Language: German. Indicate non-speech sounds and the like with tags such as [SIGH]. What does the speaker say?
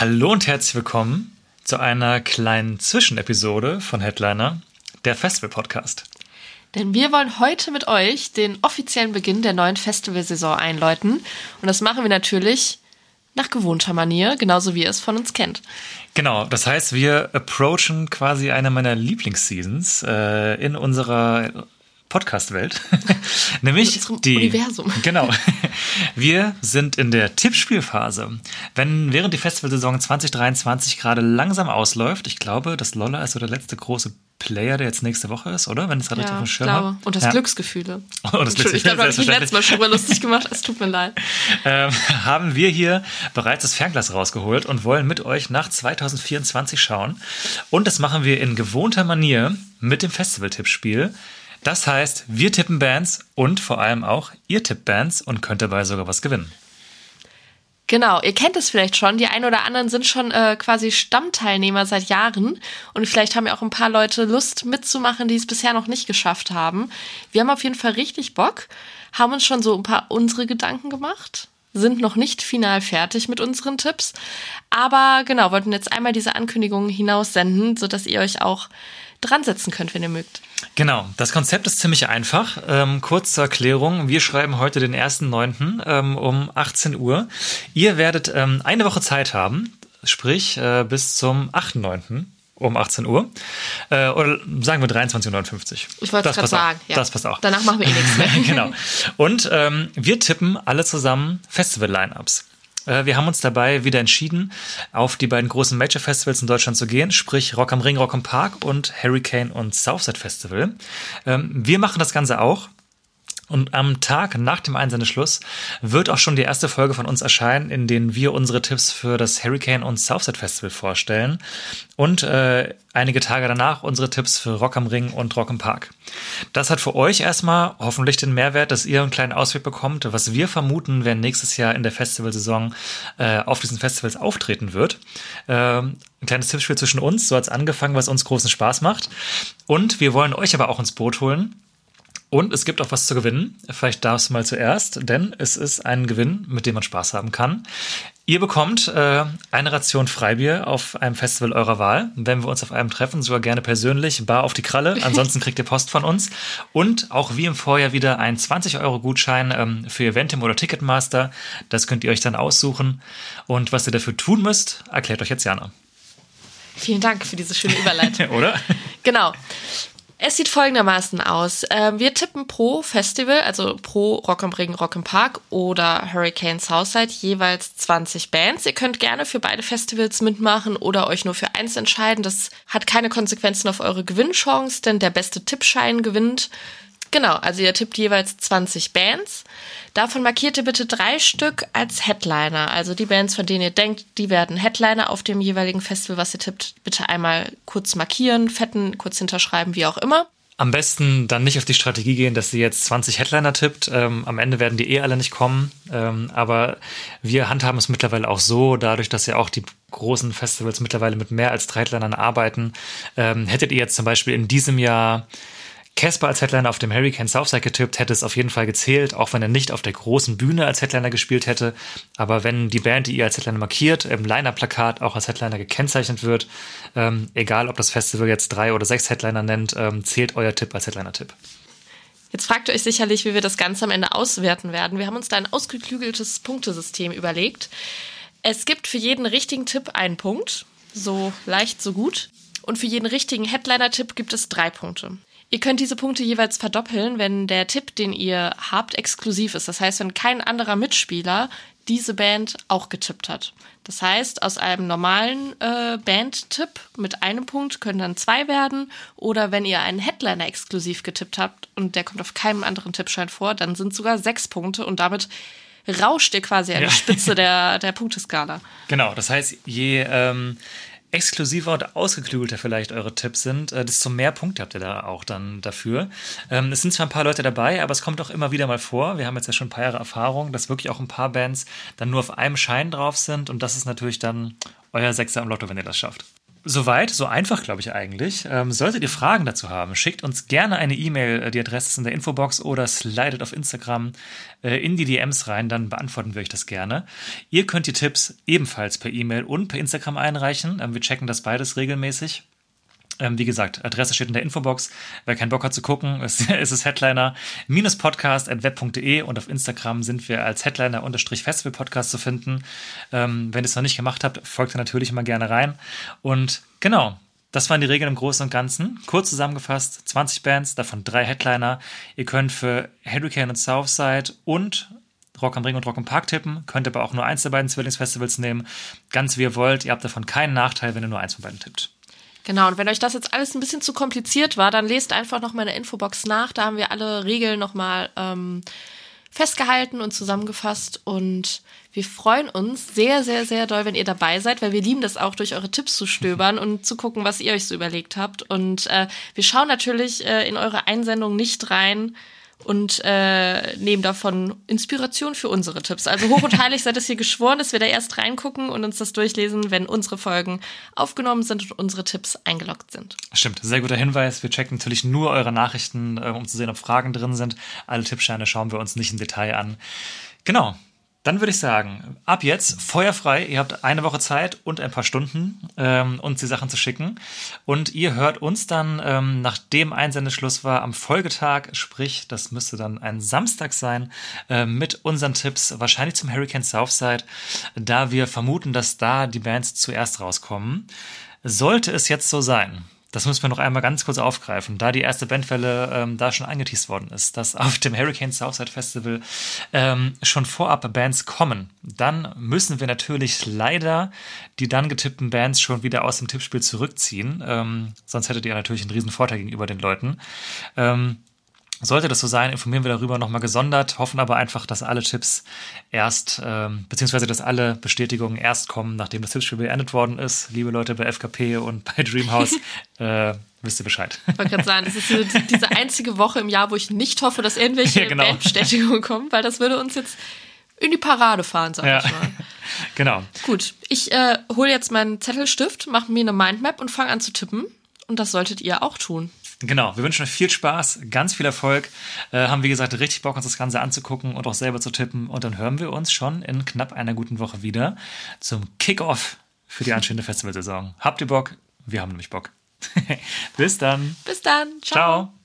Hallo und herzlich willkommen zu einer kleinen Zwischenepisode von Headliner, der Festival-Podcast. Denn wir wollen heute mit euch den offiziellen Beginn der neuen Festivalsaison einläuten. Und das machen wir natürlich nach gewohnter Manier, genauso wie ihr es von uns kennt. Genau, das heißt, wir approachen quasi eine meiner Lieblingsseasons äh, in unserer Podcast-Welt, [LAUGHS] nämlich die Universum. [LAUGHS] Genau. Wir sind in der Tippspielphase. Wenn während die Festivalsaison 2023 gerade langsam ausläuft, ich glaube, das Lolla ist so der letzte große Player, der jetzt nächste Woche ist, oder? Wenn es gerade ja, richtig auf dem Schirm glaube. Und das ja. Glücksgefühle. [LAUGHS] Oh, das Glücksgefühle. Ich glaube, habe ich letztes Mal schon mal lustig gemacht. Es tut mir leid. Ähm, haben wir hier bereits das Fernglas rausgeholt und wollen mit euch nach 2024 schauen. Und das machen wir in gewohnter Manier mit dem Festival-Tippspiel. Das heißt, wir tippen Bands und vor allem auch ihr tippt Bands und könnt dabei sogar was gewinnen. Genau, ihr kennt es vielleicht schon. Die einen oder anderen sind schon äh, quasi Stammteilnehmer seit Jahren und vielleicht haben ja auch ein paar Leute Lust mitzumachen, die es bisher noch nicht geschafft haben. Wir haben auf jeden Fall richtig Bock, haben uns schon so ein paar unsere Gedanken gemacht, sind noch nicht final fertig mit unseren Tipps, aber genau, wollten jetzt einmal diese Ankündigungen hinaussenden, sodass ihr euch auch dran setzen könnt, wenn ihr mögt. Genau, das Konzept ist ziemlich einfach. Ähm, kurz zur Erklärung, wir schreiben heute den 1.9. Ähm, um 18 Uhr. Ihr werdet ähm, eine Woche Zeit haben, sprich äh, bis zum 8.9 um 18 Uhr. Äh, oder sagen wir 23.59 Uhr. Ich wollte es gerade sagen. Ja. Das passt auch. Danach machen wir eh nichts mehr. [LAUGHS] genau. Und ähm, wir tippen alle zusammen Festival-Line-Ups. Äh, wir haben uns dabei wieder entschieden, auf die beiden großen Major-Festivals in Deutschland zu gehen, sprich Rock am Ring, Rock am Park und Hurricane und Southside Festival. Ähm, wir machen das Ganze auch. Und am Tag nach dem Einsendeschluss wird auch schon die erste Folge von uns erscheinen, in denen wir unsere Tipps für das Hurricane und Southside Festival vorstellen und äh, einige Tage danach unsere Tipps für Rock am Ring und Rock im Park. Das hat für euch erstmal hoffentlich den Mehrwert, dass ihr einen kleinen Ausweg bekommt, was wir vermuten, wer nächstes Jahr in der Festivalsaison äh, auf diesen Festivals auftreten wird. Ähm, ein kleines Tippspiel zwischen uns, so hat's angefangen, was uns großen Spaß macht. Und wir wollen euch aber auch ins Boot holen und es gibt auch was zu gewinnen. Vielleicht darfst du mal zuerst, denn es ist ein Gewinn, mit dem man Spaß haben kann. Ihr bekommt äh, eine Ration Freibier auf einem Festival eurer Wahl. Wenn wir uns auf einem treffen, sogar gerne persönlich, bar auf die Kralle. Ansonsten kriegt ihr Post von uns. Und auch wie im Vorjahr wieder ein 20-Euro-Gutschein ähm, für Eventim oder Ticketmaster. Das könnt ihr euch dann aussuchen. Und was ihr dafür tun müsst, erklärt euch jetzt Jana. Vielen Dank für diese schöne Überleitung. [LAUGHS] oder? Genau. Es sieht folgendermaßen aus. Ähm, wir tippen pro Festival, also pro Rock am Ring, Rock im Park oder Hurricane Southside jeweils 20 Bands. Ihr könnt gerne für beide Festivals mitmachen oder euch nur für eins entscheiden. Das hat keine Konsequenzen auf eure Gewinnchance, denn der beste Tippschein gewinnt. Genau, also ihr tippt jeweils 20 Bands. Davon markiert ihr bitte drei Stück als Headliner. Also die Bands, von denen ihr denkt, die werden Headliner auf dem jeweiligen Festival, was ihr tippt, bitte einmal kurz markieren, fetten, kurz hinterschreiben, wie auch immer. Am besten dann nicht auf die Strategie gehen, dass sie jetzt 20 Headliner tippt. Ähm, am Ende werden die eh alle nicht kommen. Ähm, aber wir handhaben es mittlerweile auch so, dadurch, dass ja auch die großen Festivals mittlerweile mit mehr als drei Headlinern arbeiten. Ähm, hättet ihr jetzt zum Beispiel in diesem Jahr Casper als Headliner auf dem Hurricane Southside getippt, hätte es auf jeden Fall gezählt, auch wenn er nicht auf der großen Bühne als Headliner gespielt hätte. Aber wenn die Band, die ihr als Headliner markiert, im Liner-Plakat auch als Headliner gekennzeichnet wird, ähm, egal ob das Festival jetzt drei oder sechs Headliner nennt, ähm, zählt euer Tipp als Headliner-Tipp. Jetzt fragt ihr euch sicherlich, wie wir das Ganze am Ende auswerten werden. Wir haben uns da ein ausgeklügeltes Punktesystem überlegt. Es gibt für jeden richtigen Tipp einen Punkt, so leicht, so gut. Und für jeden richtigen Headliner-Tipp gibt es drei Punkte. Ihr könnt diese Punkte jeweils verdoppeln, wenn der Tipp, den ihr habt, exklusiv ist. Das heißt, wenn kein anderer Mitspieler diese Band auch getippt hat. Das heißt, aus einem normalen äh, Band-Tipp mit einem Punkt können dann zwei werden. Oder wenn ihr einen Headliner exklusiv getippt habt und der kommt auf keinem anderen Tippschein vor, dann sind sogar sechs Punkte und damit rauscht ihr quasi an ja. die Spitze [LAUGHS] der, der Punkteskala. Genau, das heißt, je ähm, exklusiver und ausgeklügelter vielleicht eure Tipps sind, äh, desto mehr Punkte habt ihr da auch dann dafür. Ähm, es sind zwar ein paar Leute dabei, aber es kommt auch immer wieder mal vor. Wir haben jetzt ja schon ein paar Jahre Erfahrung, dass wirklich auch ein paar Bands dann nur auf einem Schein drauf sind und das ist natürlich dann euer Sechser im Lotto, wenn ihr das schafft. Soweit, so einfach, glaube ich eigentlich. Ähm, solltet ihr Fragen dazu haben, schickt uns gerne eine E-Mail. Äh, die Adresse ist in der Infobox oder slidet auf Instagram äh, in die DMs rein, dann beantworten wir euch das gerne. Ihr könnt die Tipps ebenfalls per E-Mail und per Instagram einreichen. Ähm, wir checken das beides regelmäßig. Ähm, wie gesagt, Adresse steht in der Infobox. Wer keinen Bock hat zu gucken, [LAUGHS] ist, ist es Headliner-podcast.web.de und auf Instagram sind wir als Headliner-Festival-Podcast zu finden. Ähm, wenn ihr es noch nicht gemacht habt, folgt ihr natürlich immer gerne rein. Und genau, das waren die Regeln im Großen und Ganzen. Kurz zusammengefasst, 20 Bands, davon drei Headliner. Ihr könnt für Hurricane und Southside und Rock am Ring und Rock am Park tippen, könnt aber auch nur eins der beiden Zwillingsfestivals nehmen. Ganz wie ihr wollt. Ihr habt davon keinen Nachteil, wenn ihr nur eins von beiden tippt. Genau, und wenn euch das jetzt alles ein bisschen zu kompliziert war, dann lest einfach noch meine Infobox nach. Da haben wir alle Regeln nochmal ähm, festgehalten und zusammengefasst. Und wir freuen uns sehr, sehr, sehr doll, wenn ihr dabei seid, weil wir lieben das auch, durch eure Tipps zu stöbern und zu gucken, was ihr euch so überlegt habt. Und äh, wir schauen natürlich äh, in eure Einsendung nicht rein, und äh, nehmen davon Inspiration für unsere Tipps. Also hoch und heilig seid es hier geschworen, dass wir da erst reingucken und uns das durchlesen, wenn unsere Folgen aufgenommen sind und unsere Tipps eingeloggt sind. Stimmt, sehr guter Hinweis. Wir checken natürlich nur eure Nachrichten, äh, um zu sehen, ob Fragen drin sind. Alle Tippscheine schauen wir uns nicht im Detail an. Genau, dann würde ich sagen, ab jetzt feuerfrei. Ihr habt eine Woche Zeit und ein paar Stunden, ähm, uns die Sachen zu schicken. Und ihr hört uns dann, ähm, nachdem Einsendeschluss war, am Folgetag, sprich, das müsste dann ein Samstag sein, äh, mit unseren Tipps, wahrscheinlich zum Hurricane Southside, da wir vermuten, dass da die Bands zuerst rauskommen. Sollte es jetzt so sein, das müssen wir noch einmal ganz kurz aufgreifen, da die erste Bandwelle ähm, da schon angeteased worden ist, dass auf dem Hurricane Southside Festival ähm, schon vorab Bands kommen. Dann müssen wir natürlich leider die dann getippten Bands schon wieder aus dem Tippspiel zurückziehen. Ähm, sonst hättet ihr natürlich einen riesen Vorteil gegenüber den Leuten. Ähm, sollte das so sein, informieren wir darüber nochmal gesondert, hoffen aber einfach, dass alle Tipps erst, ähm, beziehungsweise dass alle Bestätigungen erst kommen, nachdem das Tippspiel beendet worden ist. Liebe Leute bei FKP und bei Dreamhouse, [LAUGHS] äh, wisst ihr Bescheid. Ich wollte gerade sagen, das ist diese einzige Woche im Jahr, wo ich nicht hoffe, dass irgendwelche [LAUGHS] ja, genau. Bandbestätigungen kommen, weil das würde uns jetzt in die Parade fahren, sag ja. ich mal. [LAUGHS] genau. Gut, ich äh, hole jetzt meinen Zettelstift, mache mir eine Mindmap und fange an zu tippen. Und das solltet ihr auch tun. Genau, wir wünschen euch viel Spaß, ganz viel Erfolg. Äh, haben, wie gesagt, richtig Bock, uns das Ganze anzugucken und auch selber zu tippen. Und dann hören wir uns schon in knapp einer guten Woche wieder zum Kickoff für die anstehende Festivalsaison. Habt ihr Bock? Wir haben nämlich Bock. [LAUGHS] Bis dann. Bis dann. Ciao. Ciao.